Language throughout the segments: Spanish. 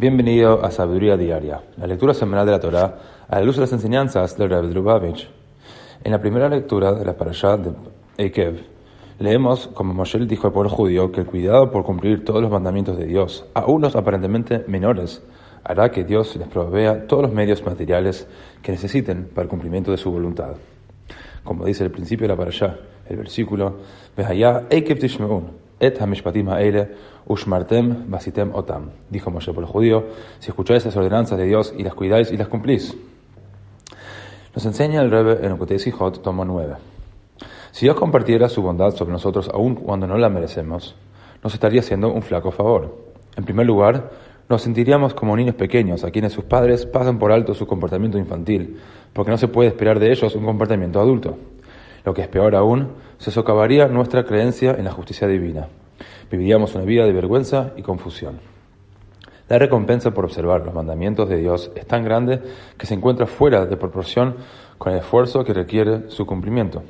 Bienvenido a Sabiduría Diaria, la lectura semanal de la Torá a la luz de las enseñanzas del Rebbe Lubavitch. En la primera lectura de la parashá de Ekev, leemos como Moshe dijo al pueblo judío que el cuidado por cumplir todos los mandamientos de Dios, aún los aparentemente menores, hará que Dios les provea todos los medios materiales que necesiten para el cumplimiento de su voluntad. Como dice el principio de la parashá, el versículo, Ekev Tishmeun, Et ushmartem basitem otam. Dijo Moshe por el judío, si escucháis las ordenanzas de Dios y las cuidáis y las cumplís. Nos enseña el Rebbe en Okotei Sijot, tomo 9. Si Dios compartiera su bondad sobre nosotros aun cuando no la merecemos, nos estaría haciendo un flaco favor. En primer lugar, nos sentiríamos como niños pequeños a quienes sus padres pasan por alto su comportamiento infantil, porque no se puede esperar de ellos un comportamiento adulto. Lo que es peor aún, se socavaría nuestra creencia en la justicia divina. Viviríamos una vida de vergüenza y confusión. La recompensa por observar los mandamientos de Dios es tan grande que se encuentra fuera de proporción con el esfuerzo que requiere su cumplimiento.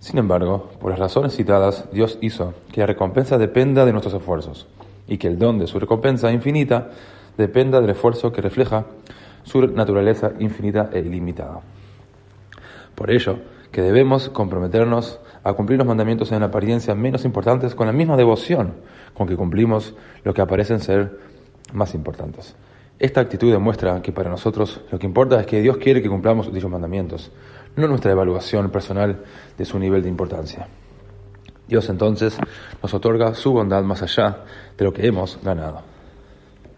Sin embargo, por las razones citadas, Dios hizo que la recompensa dependa de nuestros esfuerzos y que el don de su recompensa infinita dependa del esfuerzo que refleja su naturaleza infinita e ilimitada. Por ello, que debemos comprometernos a cumplir los mandamientos en apariencia menos importantes con la misma devoción con que cumplimos lo que aparecen ser más importantes. Esta actitud demuestra que para nosotros lo que importa es que Dios quiere que cumplamos dichos mandamientos, no nuestra evaluación personal de su nivel de importancia. Dios entonces nos otorga su bondad más allá de lo que hemos ganado.